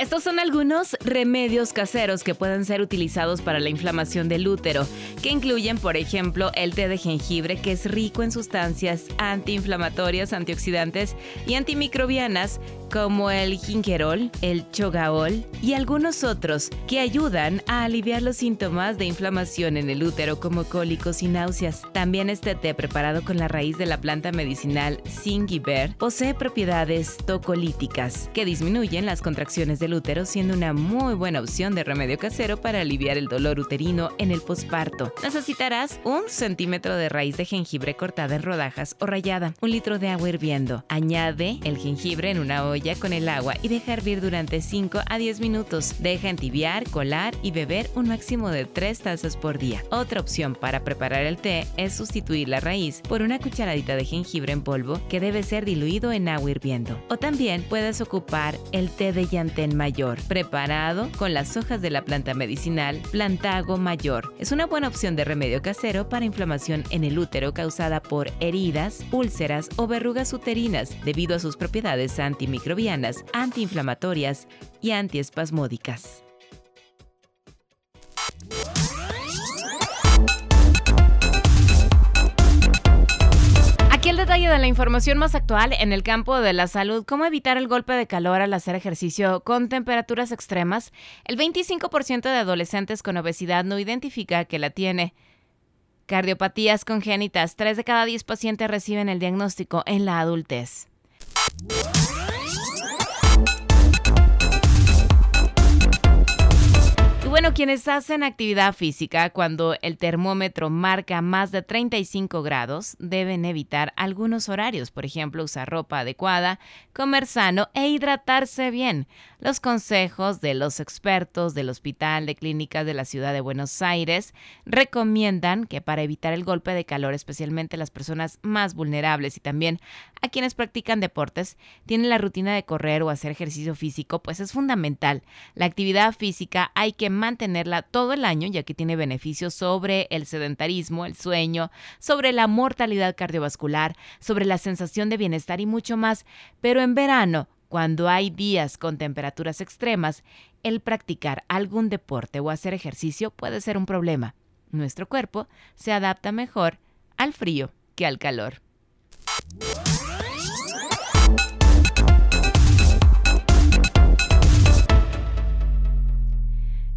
Estos son algunos remedios caseros que pueden ser utilizados para la inflamación del útero, que incluyen, por ejemplo, el té de jengibre, que es rico en sustancias antiinflamatorias, antioxidantes y antimicrobianas, como el gingerol, el chogaol y algunos otros que ayudan a aliviar los síntomas de inflamación en el útero como cólicos y náuseas. También este té preparado con la raíz de la planta medicinal Singiber posee propiedades tocolíticas que disminuyen las contracciones del útero siendo una muy buena opción de remedio casero para aliviar el dolor uterino en el posparto. Necesitarás un centímetro de raíz de jengibre cortada en rodajas o rallada, un litro de agua hirviendo. Añade el jengibre en una olla con el agua y deja hervir durante 5 a 10 minutos. Deja entibiar, colar y beber un máximo de 3 tazas por día. Otra opción para preparar el té es sustituir la raíz por una cucharadita de jengibre en polvo que debe ser diluido en agua hirviendo. O también puedes ocupar el té de llantén mayor, preparado con las hojas de la planta medicinal Plantago mayor. Es una buena opción de remedio casero para inflamación en el útero causada por heridas, úlceras o verrugas uterinas debido a sus propiedades antimicrobianas antiinflamatorias y antiespasmódicas. Aquí el detalle de la información más actual en el campo de la salud, cómo evitar el golpe de calor al hacer ejercicio con temperaturas extremas. El 25% de adolescentes con obesidad no identifica que la tiene. Cardiopatías congénitas, 3 de cada 10 pacientes reciben el diagnóstico en la adultez. Quienes hacen actividad física cuando el termómetro marca más de 35 grados deben evitar algunos horarios, por ejemplo, usar ropa adecuada, comer sano e hidratarse bien. Los consejos de los expertos del Hospital de Clínicas de la Ciudad de Buenos Aires recomiendan que para evitar el golpe de calor, especialmente las personas más vulnerables y también a quienes practican deportes, tienen la rutina de correr o hacer ejercicio físico, pues es fundamental. La actividad física hay que mantenerla todo el año, ya que tiene beneficios sobre el sedentarismo, el sueño, sobre la mortalidad cardiovascular, sobre la sensación de bienestar y mucho más. Pero en verano, cuando hay días con temperaturas extremas, el practicar algún deporte o hacer ejercicio puede ser un problema. Nuestro cuerpo se adapta mejor al frío que al calor.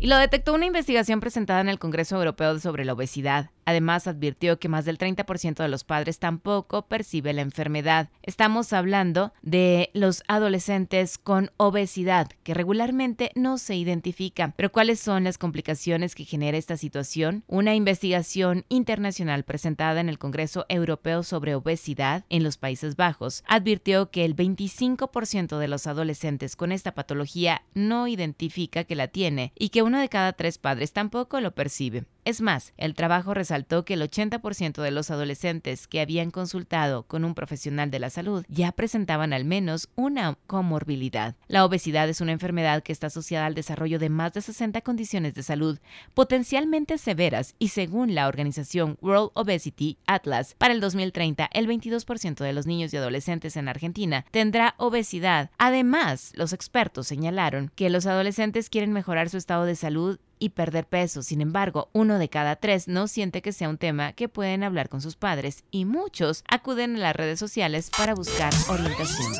Y lo detectó una investigación presentada en el Congreso Europeo sobre la Obesidad. Además, advirtió que más del 30% de los padres tampoco percibe la enfermedad. Estamos hablando de los adolescentes con obesidad, que regularmente no se identifican. Pero ¿cuáles son las complicaciones que genera esta situación? Una investigación internacional presentada en el Congreso Europeo sobre Obesidad en los Países Bajos advirtió que el 25% de los adolescentes con esta patología no identifica que la tiene y que uno de cada tres padres tampoco lo percibe. Es más, el trabajo resaltó que el 80% de los adolescentes que habían consultado con un profesional de la salud ya presentaban al menos una comorbilidad. La obesidad es una enfermedad que está asociada al desarrollo de más de 60 condiciones de salud potencialmente severas y según la organización World Obesity Atlas, para el 2030 el 22% de los niños y adolescentes en Argentina tendrá obesidad. Además, los expertos señalaron que los adolescentes quieren mejorar su estado de salud y perder peso. Sin embargo, uno de cada tres no siente que sea un tema que pueden hablar con sus padres y muchos acuden a las redes sociales para buscar orientación.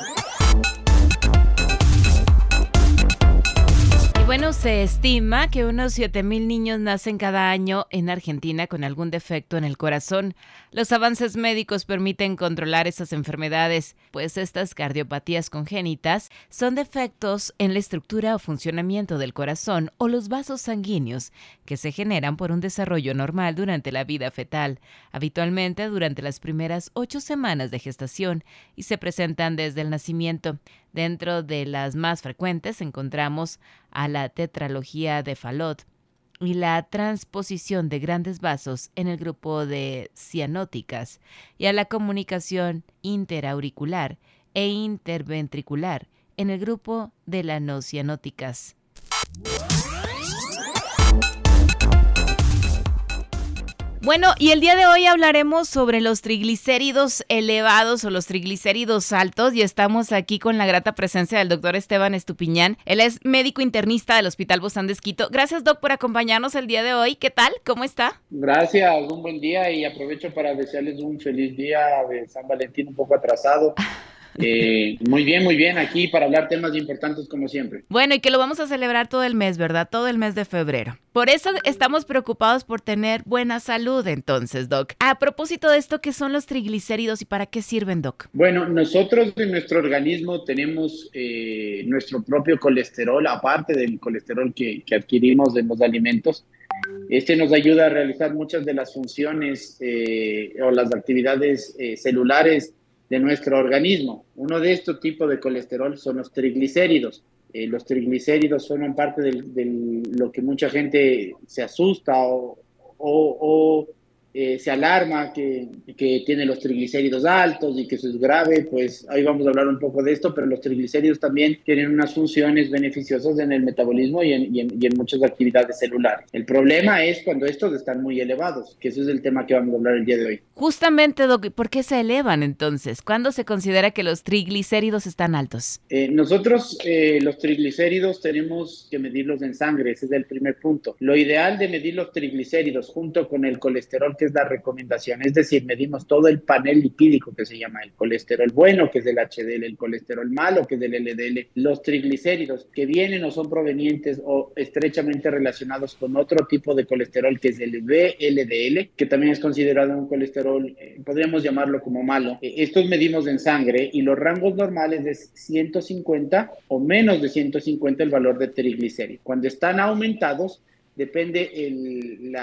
Bueno, se estima que unos 7.000 niños nacen cada año en Argentina con algún defecto en el corazón. Los avances médicos permiten controlar esas enfermedades, pues estas cardiopatías congénitas son defectos en la estructura o funcionamiento del corazón o los vasos sanguíneos que se generan por un desarrollo normal durante la vida fetal, habitualmente durante las primeras ocho semanas de gestación y se presentan desde el nacimiento. Dentro de las más frecuentes encontramos a la tetralogía de Fallot, y la transposición de grandes vasos en el grupo de cianóticas y a la comunicación interauricular e interventricular en el grupo de las no cianóticas. Bueno, y el día de hoy hablaremos sobre los triglicéridos elevados o los triglicéridos altos y estamos aquí con la grata presencia del doctor Esteban Estupiñán. Él es médico internista del Hospital Bozán de Esquito. Gracias, doc, por acompañarnos el día de hoy. ¿Qué tal? ¿Cómo está? Gracias, un buen día y aprovecho para desearles un feliz día de San Valentín un poco atrasado. Eh, muy bien, muy bien, aquí para hablar temas importantes como siempre. Bueno, y que lo vamos a celebrar todo el mes, ¿verdad? Todo el mes de febrero. Por eso estamos preocupados por tener buena salud entonces, Doc. A propósito de esto, ¿qué son los triglicéridos y para qué sirven, Doc? Bueno, nosotros en nuestro organismo tenemos eh, nuestro propio colesterol, aparte del colesterol que, adquirimos de los alimentos. Este nos ayuda a realizar muchas de las funciones eh, o las actividades celulares de nuestro organismo. Uno de estos tipos de colesterol son los triglicéridos. Eh, los triglicéridos forman parte de lo que mucha gente se asusta o, o eh, se alarma que, que, tiene los triglicéridos altos y que eso es grave, pues ahí vamos a hablar un poco de esto, pero los triglicéridos también tienen unas funciones beneficiosas en el metabolismo y en, y en, muchas actividades celulares. El problema es cuando estos están muy elevados, que ese es el tema que vamos a hablar el día de hoy. Justamente, Doc, ¿por qué se elevan entonces? ¿Cuándo se considera que los triglicéridos están altos? Eh, nosotros eh, los triglicéridos tenemos que medirlos en sangre, ese es el primer punto. Lo ideal de medir los triglicéridos junto con el colesterol es la recomendación. Es decir, medimos todo el panel lipídico que se llama el colesterol bueno, que es el HDL, el colesterol malo, que es el LDL, los triglicéridos que vienen o son provenientes o estrechamente relacionados con otro tipo de colesterol que es el VLDL, que también es considerado un colesterol, eh, podríamos llamarlo como malo. Eh, estos medimos en sangre y los rangos normales es 150 o menos de 150 el valor de triglicéridos. Cuando están aumentados, depende el,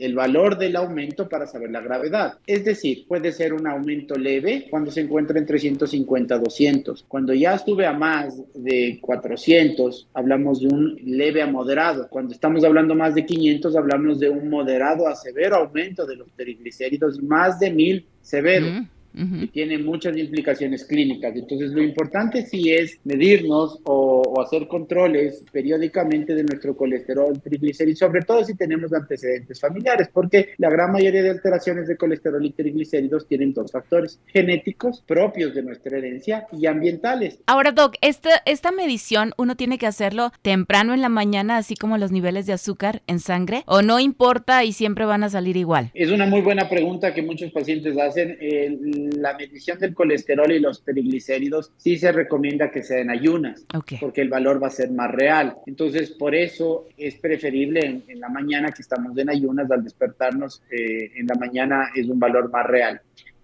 el, valor del aumento para saber la gravedad. Es decir, puede ser un aumento leve cuando se encuentra 150 a 200. Cuando ya estuve a más de 400, hablamos de un leve a moderado. Cuando estamos hablando más de 500, hablamos de un moderado a severo aumento de los triglicéridos, más de 1000 severo y tiene muchas implicaciones clínicas. Entonces, lo importante sí es medirnos o, hacer controles periódicamente de nuestro colesterol, triglicéridos, sobre todo si tenemos antecedentes familiares, porque la gran mayoría de alteraciones de colesterol y triglicéridos tienen dos factores, genéticos propios de nuestra herencia y ambientales. Ahora, Doc, esta, esta medición uno tiene que hacerlo temprano en la mañana, así como los niveles de azúcar en sangre, o no importa y siempre van a salir igual. Es una muy buena pregunta que muchos pacientes hacen. El, la medición del colesterol y los triglicéridos sí se recomienda que sea en ayunas, porque el valor va a ser más real. Entonces, por eso es preferible en, la mañana que estamos en ayunas, al despertarnos eh, en la mañana es un valor más real.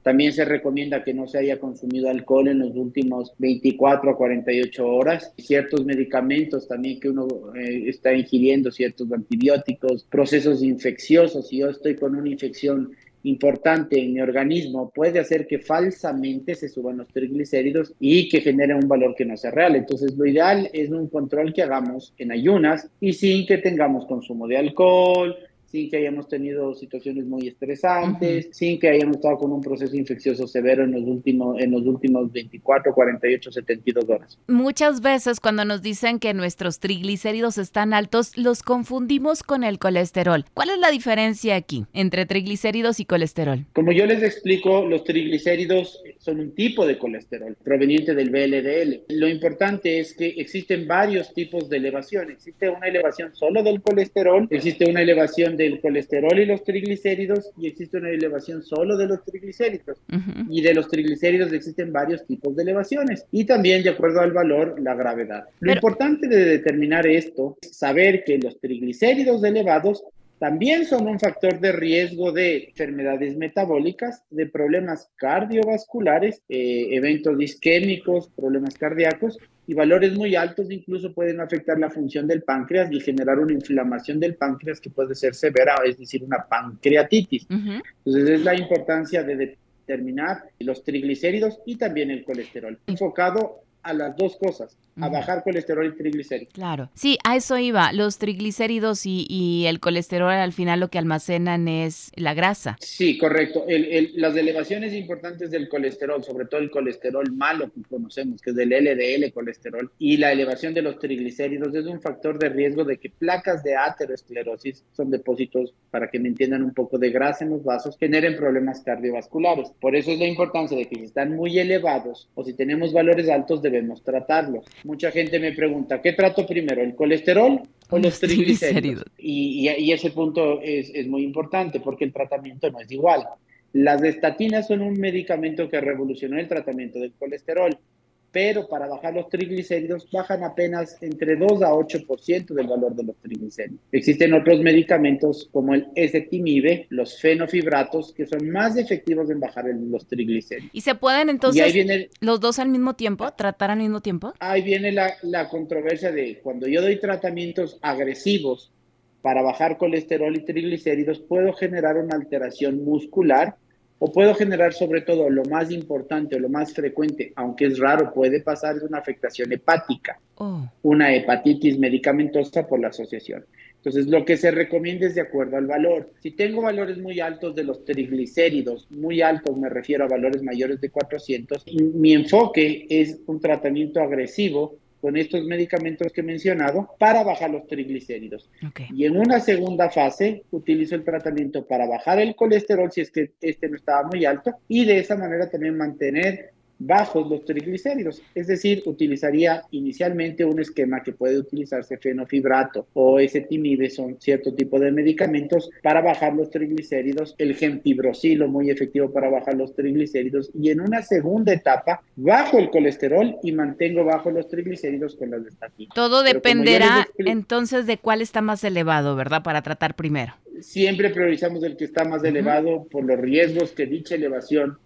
También se recomienda que no se haya consumido alcohol en los últimos 24 a 48 horas. Ciertos medicamentos también que uno eh, está ingiriendo, ciertos antibióticos, procesos infecciosos. Si yo estoy con una infección importante en mi organismo puede hacer que falsamente se suban los triglicéridos y que genere un valor que no sea real. Entonces, lo ideal es un control que hagamos en ayunas y sin que tengamos consumo de alcohol, sin que hayamos tenido situaciones muy estresantes, sin que hayamos estado con un proceso infeccioso severo en los últimos en los últimos 24, 48, 72 horas. Muchas veces cuando nos dicen que nuestros triglicéridos están altos, los confundimos con el colesterol. ¿Cuál es la diferencia aquí entre triglicéridos y colesterol? Como yo les explico, los triglicéridos son un tipo de colesterol proveniente del VLDL. Lo importante es que existen varios tipos de elevación. Existe una elevación solo del colesterol, existe una elevación del colesterol y los triglicéridos y existe una elevación solo de los triglicéridos. Y de los triglicéridos existen varios tipos de elevaciones y también de acuerdo al valor, la gravedad. Lo importante de determinar esto es saber que los triglicéridos elevados también son un factor de riesgo de enfermedades metabólicas, de problemas cardiovasculares, eh, eventos isquémicos, problemas cardíacos y valores muy altos incluso pueden afectar la función del páncreas y generar una inflamación del páncreas que puede ser severa, es decir, una pancreatitis. Entonces es la importancia de determinar los triglicéridos y también el colesterol, enfocado a las dos cosas, a bajar colesterol y triglicéridos. Claro. Sí, a eso iba. Los triglicéridos y, el colesterol al final lo que almacenan es la grasa. Sí, correcto. las elevaciones importantes del colesterol, sobre todo el colesterol malo que conocemos, que es del LDL colesterol, y la elevación de los triglicéridos es un factor de riesgo de que placas de aterosclerosis, son depósitos, para que me entiendan un poco, de grasa en los vasos, generen problemas cardiovasculares. Por eso es la importancia de que si están muy elevados o si tenemos valores altos debemos tratarlos mucha gente me pregunta, ¿qué trato primero, el colesterol o los triglicéridos? Y, y, ese punto es, es muy importante porque el tratamiento no es igual. Las estatinas son un medicamento que revolucionó el tratamiento del colesterol pero para bajar los triglicéridos bajan apenas entre 2 a 8% del valor de los triglicéridos. Existen otros medicamentos como el ezetimibe, los fenofibratos, que son más efectivos en bajar los triglicéridos. ¿Y se pueden entonces los dos al mismo tiempo, tratar al mismo tiempo? Ahí viene la, la controversia de cuando yo doy tratamientos agresivos para bajar colesterol y triglicéridos, puedo generar una alteración muscular o puedo generar sobre todo lo más importante o lo más frecuente, aunque es raro, puede pasar, es una afectación hepática, oh. una hepatitis medicamentosa por la asociación. Entonces, lo que se recomienda es de acuerdo al valor. Si tengo valores muy altos de los triglicéridos, muy altos me refiero a valores mayores de 400, mi enfoque es un tratamiento agresivo con estos medicamentos que he mencionado para bajar los triglicéridos. Y en una segunda fase utilizo el tratamiento para bajar el colesterol si es que este no estaba muy alto y de esa manera también mantener bajos los triglicéridos. Es decir, utilizaría inicialmente un esquema que puede utilizarse fenofibrato o ezetimibe, son cierto tipo de medicamentos para bajar los triglicéridos, el gempibrosilo muy efectivo para bajar los triglicéridos y en una segunda etapa bajo el colesterol y mantengo bajo los triglicéridos con las estatinas. Todo dependerá entonces de cuál está más elevado, ¿verdad? Para tratar primero. Siempre priorizamos el que está más elevado por los riesgos que dicha elevación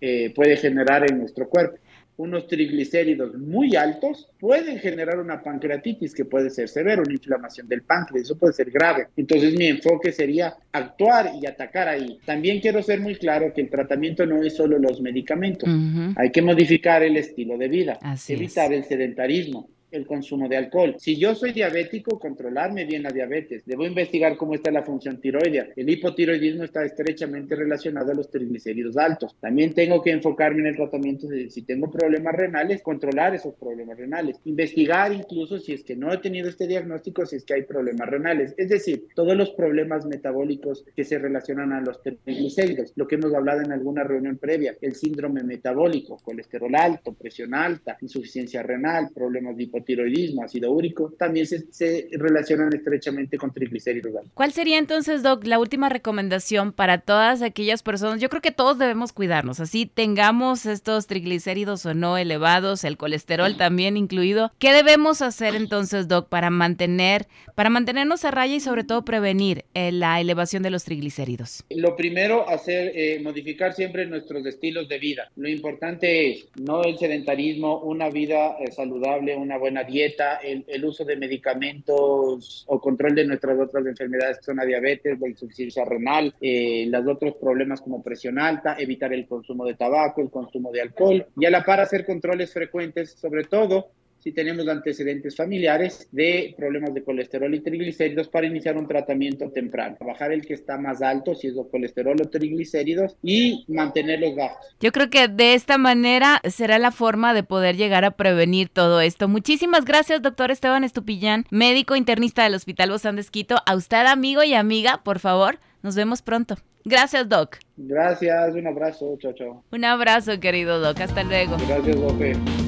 eh, puede generar en nuestro cuerpo. Unos triglicéridos muy altos pueden generar una pancreatitis que puede ser severa, una inflamación del páncreas, eso puede ser grave. Entonces mi enfoque sería actuar y atacar ahí. También quiero ser muy claro que el tratamiento no es solo los medicamentos, hay que modificar el estilo de vida, evitar el sedentarismo, el consumo de alcohol. Si yo soy diabético, controlarme bien la diabetes. Debo investigar cómo está la función tiroidea. El hipotiroidismo está estrechamente relacionado a los triglicéridos altos. También tengo que enfocarme en el tratamiento de si tengo problemas renales, controlar esos problemas renales. Investigar incluso si es que no he tenido este diagnóstico, si es que hay problemas renales. Es decir, todos los problemas metabólicos que se relacionan a los triglicéridos. Lo que hemos hablado en alguna reunión previa, el síndrome metabólico, colesterol alto, presión alta, insuficiencia renal, problemas de tiroidismo, ácido úrico, también se, relacionan estrechamente con triglicéridos ¿Cuál sería entonces, Doc, la última recomendación para todas aquellas personas? Yo creo que todos debemos cuidarnos, así tengamos estos triglicéridos o no elevados, el colesterol también incluido. ¿Qué debemos hacer entonces, Doc, para mantener, para mantenernos a raya y sobre todo prevenir eh, la elevación de los triglicéridos? Lo primero, hacer, eh, modificar siempre nuestros estilos de vida. Lo importante es no el sedentarismo, una vida eh, saludable, una buena buena dieta, el, uso de medicamentos o control de nuestras otras enfermedades que son la diabetes, la insuficiencia renal, eh, los otros problemas como presión alta, evitar el consumo de tabaco, el consumo de alcohol. Y a la par hacer controles frecuentes, sobre todo si tenemos antecedentes familiares de problemas de colesterol y triglicéridos para iniciar un tratamiento temprano. Bajar el que está más alto, si es el colesterol o triglicéridos, y mantenerlos bajos. Yo creo que de esta manera será la forma de poder llegar a prevenir todo esto. Muchísimas gracias, doctor Esteban Estupillán, médico internista del Hospital Bozán de Esquito. A usted, amigo y amiga, por favor, nos vemos pronto. Gracias, Doc. Gracias, un abrazo, chao, chao. Un abrazo, querido Doc, hasta luego. Gracias, Doc